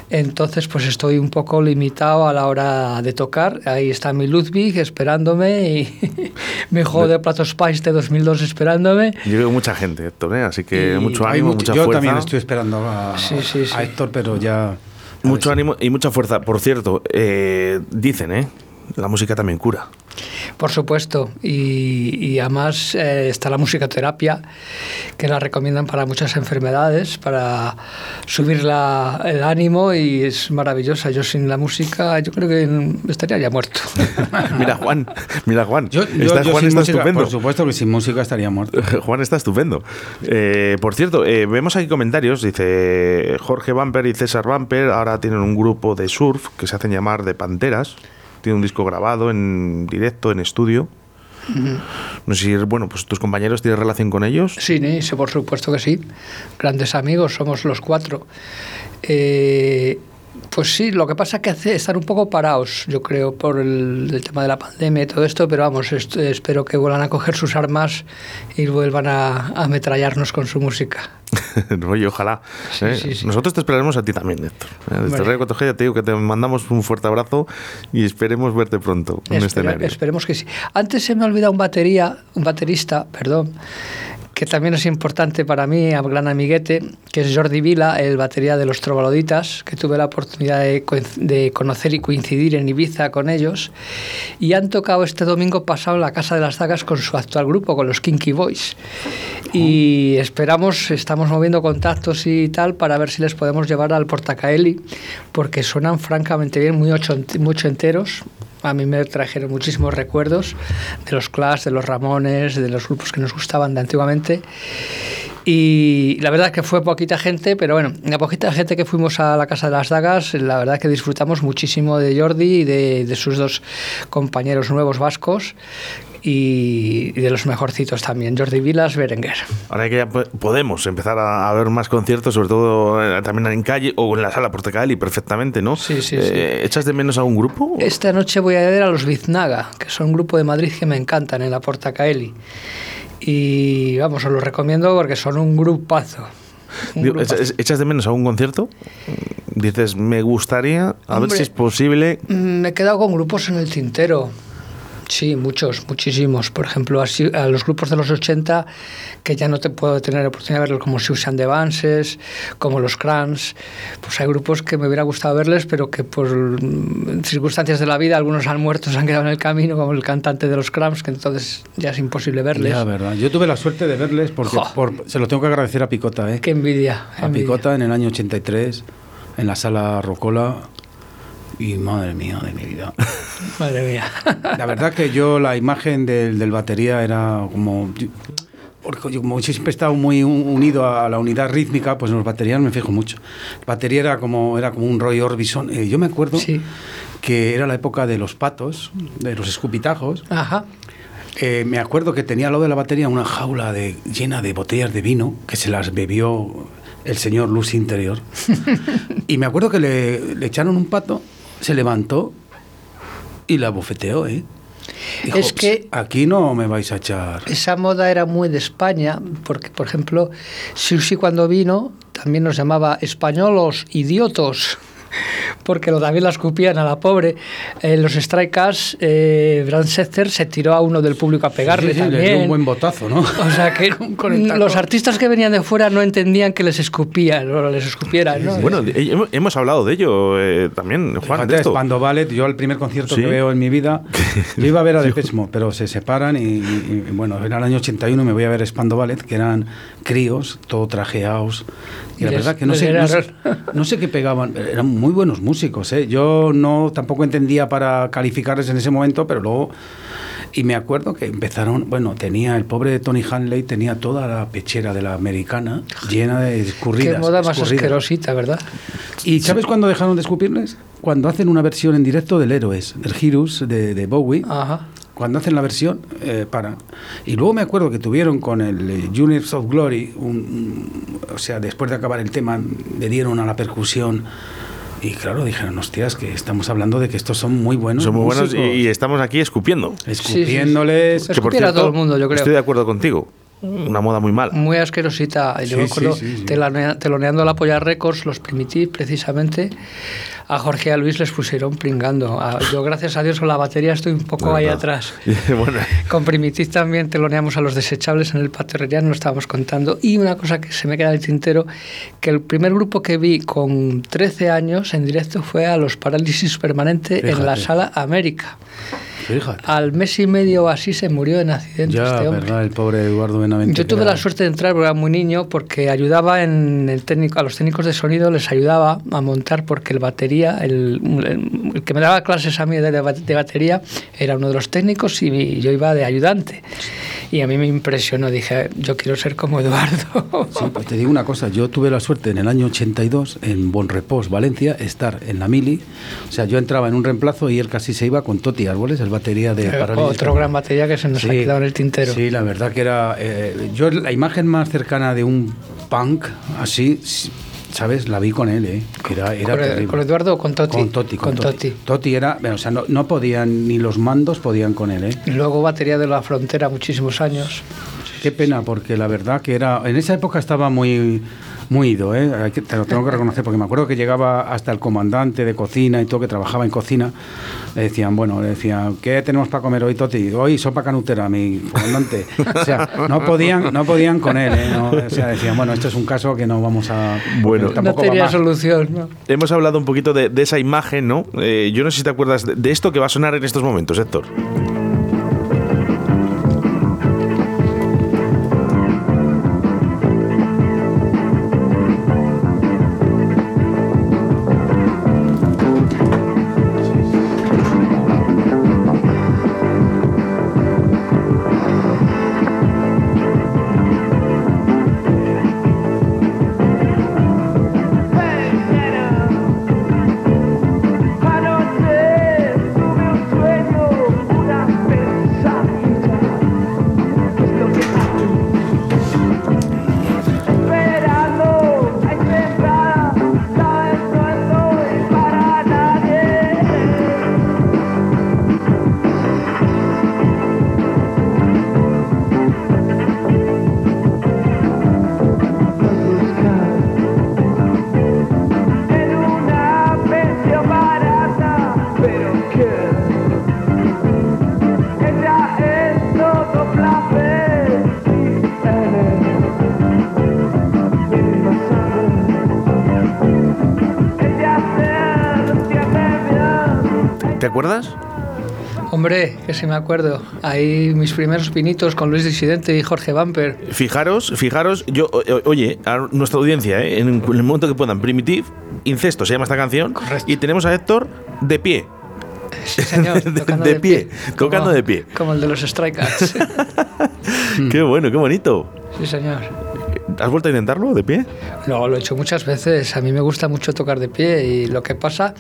Entonces, pues estoy un poco limitado a la hora de tocar. Ahí está mi Ludwig esperándome y mi juego de platos Spice de 2002 esperándome. Yo veo mucha gente, Héctor, ¿eh? así que Y mucho ánimo, mucho- mucha yo fuerza. también estoy esperando a, Sí, sí, sí. a Héctor, pero ya. Mucho ánimo y mucha fuerza. Por cierto, eh, dicen, ¿eh? La música también cura. Por supuesto, y, y además eh, está la musicoterapia, que la recomiendan para muchas enfermedades, para subir la- el ánimo y es maravillosa. Yo sin la música, yo creo que estaría ya muerto. Mira, Juan, mira, Juan. Yo, yo- está, yo Juan sin está música, estupendo. por supuesto que sin música estaría muerto. Juan está estupendo. Eh, por cierto, eh, vemos aquí comentarios. Dice Jorge Bamper y César Bamper ahora tienen un grupo de surf que se hacen llamar de Panteras. Tiene un disco grabado en directo, en estudio. No sé si, bueno, pues tus compañeros tienen relación con ellos. Sí, sí, por supuesto que sí. Grandes amigos, somos los cuatro. Eh, pues sí, lo que pasa es que hace, están un poco parados, yo creo, por el, el tema de la pandemia y todo esto, pero vamos, espero que vuelvan a coger sus armas y vuelvan a, a ametrallarnos con su música. Oye, ojalá. ¿eh? sí, sí. Nosotros te esperaremos a ti también, Héctor. ¿eh? Desde Vale. Radio 4G ya te digo que te mandamos un fuerte abrazo y esperemos verte pronto en Espera- escenario. esperemos que sí. Antes se me ha olvidado un batería, un baterista, perdón, que también es importante para mí, a gran amiguete, que es Jordi Vila, el batería de los Trovaloditas, que tuve la oportunidad de, conocer y coincidir en Ibiza con ellos. Y han tocado este domingo pasado en la Casa de las Dagas con su actual grupo, con los Kinky Boys. Y esperamos, estamos moviendo contactos y tal para ver si les podemos llevar al Portacaeli, porque suenan francamente bien, muy ocho, mucho enteros. A mí me trajeron muchísimos recuerdos de los Clash, de los Ramones, de los grupos que nos gustaban de antiguamente. Y la verdad es que fue poquita gente, pero bueno, la poquita gente que fuimos a la Casa de las Dagas, la verdad que disfrutamos muchísimo de Jordi y de, de sus dos compañeros nuevos vascos y, y de los mejorcitos también, Jordi Vilas, Berenguer. Ahora que ya po- podemos empezar a, a ver más conciertos, sobre todo eh, también en calle o en la sala Portacali, perfectamente, ¿no? Sí, sí, Eh, ¿Echas de menos a un grupo? Esta noche voy a ver a los Biznaga, que son un grupo de Madrid que me encantan en la Portacaeli. Y vamos, os lo recomiendo porque son un grupazo. Digo. ¿echas, de menos a un concierto? Dices, me gustaría, a ver Hombre. si es posible. Mm, Me he quedado con grupos en el tintero. Sí, muchos, muchísimos. Por ejemplo, así, a los grupos de los 80, que ya no te puedo tener la oportunidad de verlos, como Susan de Vances, como los Crans. Pues hay grupos que me hubiera gustado verles, pero que por mm, circunstancias de la vida, algunos han muerto, se han quedado en el camino, como el cantante de los Crams, que entonces ya es imposible verles. Ya, verdad. Yo tuve la suerte de verles porque por- se lo tengo que agradecer a Picota, ¿eh? Qué envidia. a envidia. Picota en el año 83, en la sala Rocola. Y madre mía de mi vida. Madre mía. La verdad que yo la imagen del, del batería era como... Porque yo, como siempre he estado muy un- unido a la unidad rítmica, pues en los baterías me fijo mucho. Batería era como, era como un Roy Orbison. Eh, yo me acuerdo Sí. que era la época de los patos, de los escupitajos. Ajá. Eh, me acuerdo que tenía lo de la batería una jaula de, llena de botellas de vino que se las bebió el señor Luz Interior. y me acuerdo que le, le echaron un pato, se levantó y la bofeteó, ¿eh? Dijo, Es que- aquí no me vais a echar. Esa moda era muy de España, porque, por ejemplo, Susi cuando vino también nos llamaba españolos idiotos, porque lo, también la escupían a la pobre. En los strikers, eh, Brand Setzer se tiró a uno del público a pegarle Sí, sí, le también. dio un buen botazo, ¿no? O sea que los artistas que venían de fuera no entendían que les escupían o les escupieran. ¿no? Bueno, eh, hemos, hablado de ello eh, también, Juan. Fíjate, de esto. Spandau Ballet, yo el primer concierto Sí. que veo en mi vida, yo iba a ver a Depeche Mode, pero se separan y, y- y, bueno, era el año 81 y me voy a ver Spandau Ballet, que eran críos, todo trajeados. Y la Les- verdad que no sé, no, sé, no sé qué pegaban, eran muy buenos músicos. ¿eh? Yo no tampoco entendía para calificarles en ese momento, pero luego... Y me acuerdo que empezaron, bueno, tenía el pobre Tony Hanley, tenía toda la pechera de la americana llena de escurridas. Qué moda más escurridas. asquerosita, ¿verdad? ¿Y sabes cuándo dejaron de escupirles? Cuando hacen una versión en directo del Héroes, del Heroes de, de Bowie. Ajá. Cuando hacen la versión, eh, paran. Y luego me acuerdo que tuvieron con el eh, Juniors of Glory, un- un- o sea, después de acabar el tema, le dieron a la percusión. Y claro, dijeron, hostias, que estamos hablando de que estos son muy buenos. Son muy buenos y, músicos". y estamos aquí escupiendo. escupiéndoles. Sí, sí, sí. Escupir a todo el mundo, yo creo. Estoy de acuerdo contigo. Una moda muy mala. Muy asquerosita. Yo Sí, me acuerdo sí, sí, sí. telonea- teloneando la Polla Records, los Primitiv, precisamente. A Jorge y a Luis les pusieron pringando. A- yo, gracias a Dios, con la batería estoy un poco ahí atrás. bueno, Con Primitiv también teloneamos a los desechables en el patio Herreriano, estábamos contando. Y una cosa que se me queda en el tintero, que el primer grupo que vi con 13 años en directo fue a los Parálisis Permanente en la. Sala América. Fíjate. Al mes y medio o así se murió en accidente Ya, este hombre. verdad, el pobre Eduardo Benavente. Yo tuve era- la suerte de entrar, porque era muy niño, porque ayudaba en el técnico, a los técnicos de sonido, les ayudaba a montar, porque el batería, el, el- el que me daba clases a mí de, de ba- de batería, era uno de los técnicos y yo iba de ayudante. Y a mí me impresionó, dije, yo quiero ser como Eduardo. Sí, pues te digo una cosa, yo tuve la suerte en el año 82 en Bonrepós, Valencia, estar en la mili. O sea, yo entraba en un reemplazo y él casi se iba con Toti Árboles, el batería de. Otro gran batería que se nos ha quedado en el tintero. Sí, la verdad que era. eh, yo la imagen más cercana de un punk así, sí, ¿sabes? La vi con él, ¿eh? Era, era ¿Con, terrible. con Eduardo o con Toti? Con Toti, con, Con. Toti. Toti era, bueno, o sea, no, no podían, ni los mandos podían con él, ¿eh? Y Luego batería de la frontera muchísimos años. Qué pena, porque la verdad que era. En esa época estaba muy. Muy ido, ¿eh? Hay que- te lo tengo que reconocer, porque me acuerdo que llegaba hasta el comandante de cocina y todo, que trabajaba en cocina. Le decían, bueno, le decían, ¿qué tenemos para comer hoy, Toti? Hoy sopa canutera, mi comandante. O sea, no podían, no podían con él, ¿eh? No, o sea, decían, bueno, esto es un caso que no vamos a. Bueno. No tampoco va tenía más. solución, ¿no? hemos hablado un poquito de, de esa imagen, ¿no? Eh, yo no sé si te acuerdas de, de esto que va a sonar en estos momentos, Héctor. Acuerdas? Hombre, que sí me acuerdo. Ahí mis primeros pinitos con Luis Disidente y Jorge Bumper. Fijaros, fijaros, yo, oye, a nuestra audiencia, ¿eh? en el momento que puedan, Primitive, Incesto se llama esta canción, Correcto. y tenemos a Héctor de pie. Sí, señor. De- pie, tocando de pie. Como el de los Strike Cats. Qué bueno, qué bonito. sí, señor. ¿Has vuelto a intentarlo de pie? No, lo he hecho muchas veces. A mí me gusta mucho tocar de pie y lo que pasa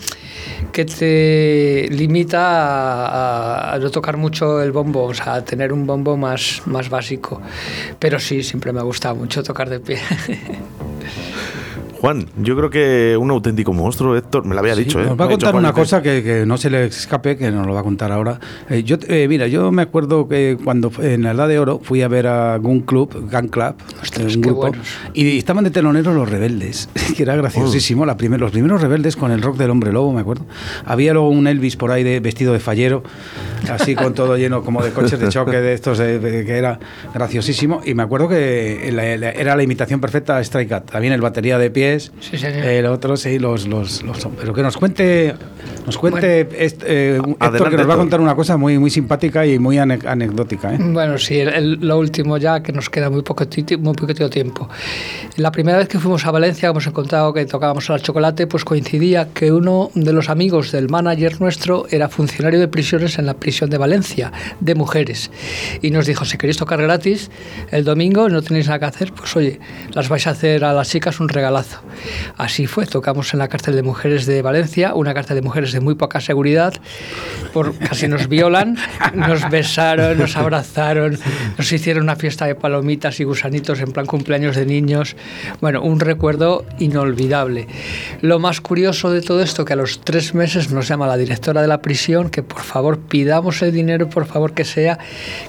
que te limita a, a no tocar mucho el bombo, o sea, a tener un bombo más, más básico. Pero sí, siempre me ha gustado mucho tocar de pie. Juan, yo creo que un auténtico monstruo, Héctor, me lo había Sí, dicho, ¿eh? Nos va a contar una cosa que, que no se le escape, que nos lo va a contar ahora. Eh, yo, eh, mira, yo me acuerdo que cuando en la Edad de Oro fui a ver a Gun Club, Gun Club, Ostras, un qué grupo, buenos. y estaban de teloneros los rebeldes, que era graciosísimo. La primer- los primeros rebeldes con el rock del hombre lobo, me acuerdo. Había luego un Elvis por ahí de, vestido de fallero, así con todo lleno como de coches de choque, de estos, eh, de- que era graciosísimo. Y me acuerdo que la- la- era la imitación perfecta a Strike Cat. También el batería de pies. Sí, señor. El otro, sí, los, los, los- Pero que nos cuente, nos cuente est- eh, un- Héctor, que nos va a contar una cosa muy, muy simpática y muy ane- anecdótica. ¿eh? Bueno, sí, el- el- lo último ya, que nos queda muy poquitito, muy poquito tiempo. La primera vez que fuimos a Valencia, hemos encontrado que tocábamos al chocolate, pues coincidía que uno de los amigos del manager nuestro era funcionario de prisiones en la prisión de Valencia, de mujeres. Y nos dijo, si queréis tocar gratis el domingo, no tenéis nada que hacer, pues oye, las vais a hacer a las chicas un regalazo. Así fue, tocamos en la cárcel de mujeres de Valencia, una cárcel de mujeres de muy poca seguridad, por, casi nos violan, nos besaron, nos abrazaron, nos hicieron una fiesta de palomitas y gusanitos en plan cumpleaños de niños. Bueno, un recuerdo inolvidable. Lo más curioso de todo esto que a los tres meses nos llama la directora de la prisión que por favor pidamos el dinero, por favor que sea,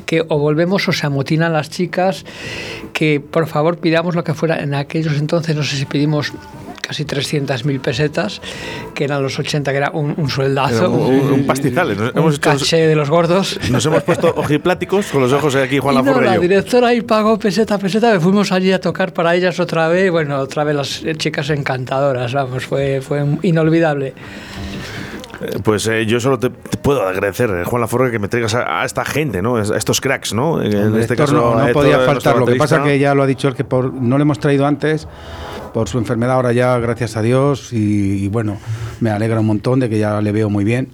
que o volvemos o se amotinan las chicas, que por favor pidamos lo que fuera. En aquellos entonces no sé si pedimos casi 300.000 pesetas, que eran los 80, que era un, un sueldazo. Un- un pastizal. Nos un hemos hecho- caché de los gordos. Nos hemos puesto ojipláticos con los ojos aquí, Juan Y no, la y yo. directora ahí pagó peseta, peseta, que fuimos allí a tocar para ellas otra vez. Bueno, otra vez las eh, chicas encantadoras, vamos, fue, fue inolvidable. Eh, Pues eh, yo solo te, te puedo agradecer, eh, Juan Laforga, que me traigas a, a esta gente, ¿no? A estos cracks, ¿no? En Hombre, este caso, no, no podía faltar. Lo que pasa baterista. que ya lo ha dicho él que por, no lo hemos traído antes por su enfermedad ahora ya, gracias a Dios. Y, bueno, me alegra un montón de que ya le veo muy bien.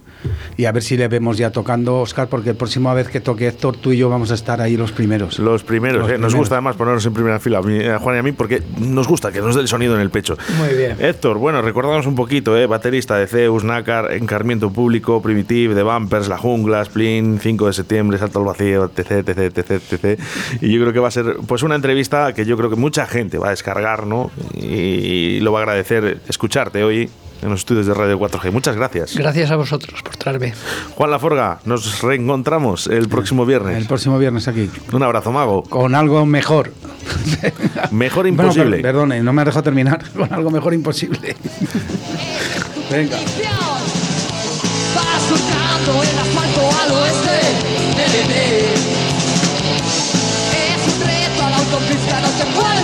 Y a ver si le vemos ya tocando, Oscar, porque la próxima vez que toque Héctor, tú y yo vamos a estar ahí los primeros. Los primeros, Los eh, nos gusta además ponernos en primera fila, a, mí- a Juan y a mí, porque nos gusta que nos dé el sonido en el pecho. Muy bien. Héctor, bueno, recordamos un poquito, ¿eh? baterista de Zeus, Nácar, Encarmiento Público, Primitive, The Bumpers, La Jungla, Splin, 5 de septiembre, Salto al Vacío, etc, etc, etc, etc. Y yo creo que va a ser pues una entrevista que yo creo que mucha gente va a descargar, ¿no? Y, lo va a agradecer escucharte hoy en los estudios de Radio 4G. Muchas gracias. Gracias a vosotros por traerme. Juan Laforga, nos reencontramos el próximo viernes. El próximo viernes aquí. Un abrazo, mago. Con algo mejor. Mejor Bueno, imposible. per- perdone, no me ha dejado terminar. Con algo mejor imposible. Venga. Va surcando el asfalto al oeste de Bebé. Es un reto a la autopista, no te puedo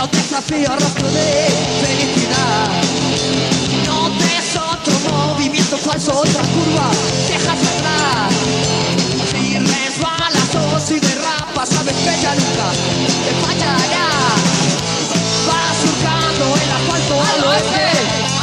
a desafío, rostro de felicidad. No des otro movimiento falso, otra curva, dejas atrás. Si resbalas o si derrapas, sabes que ya nunca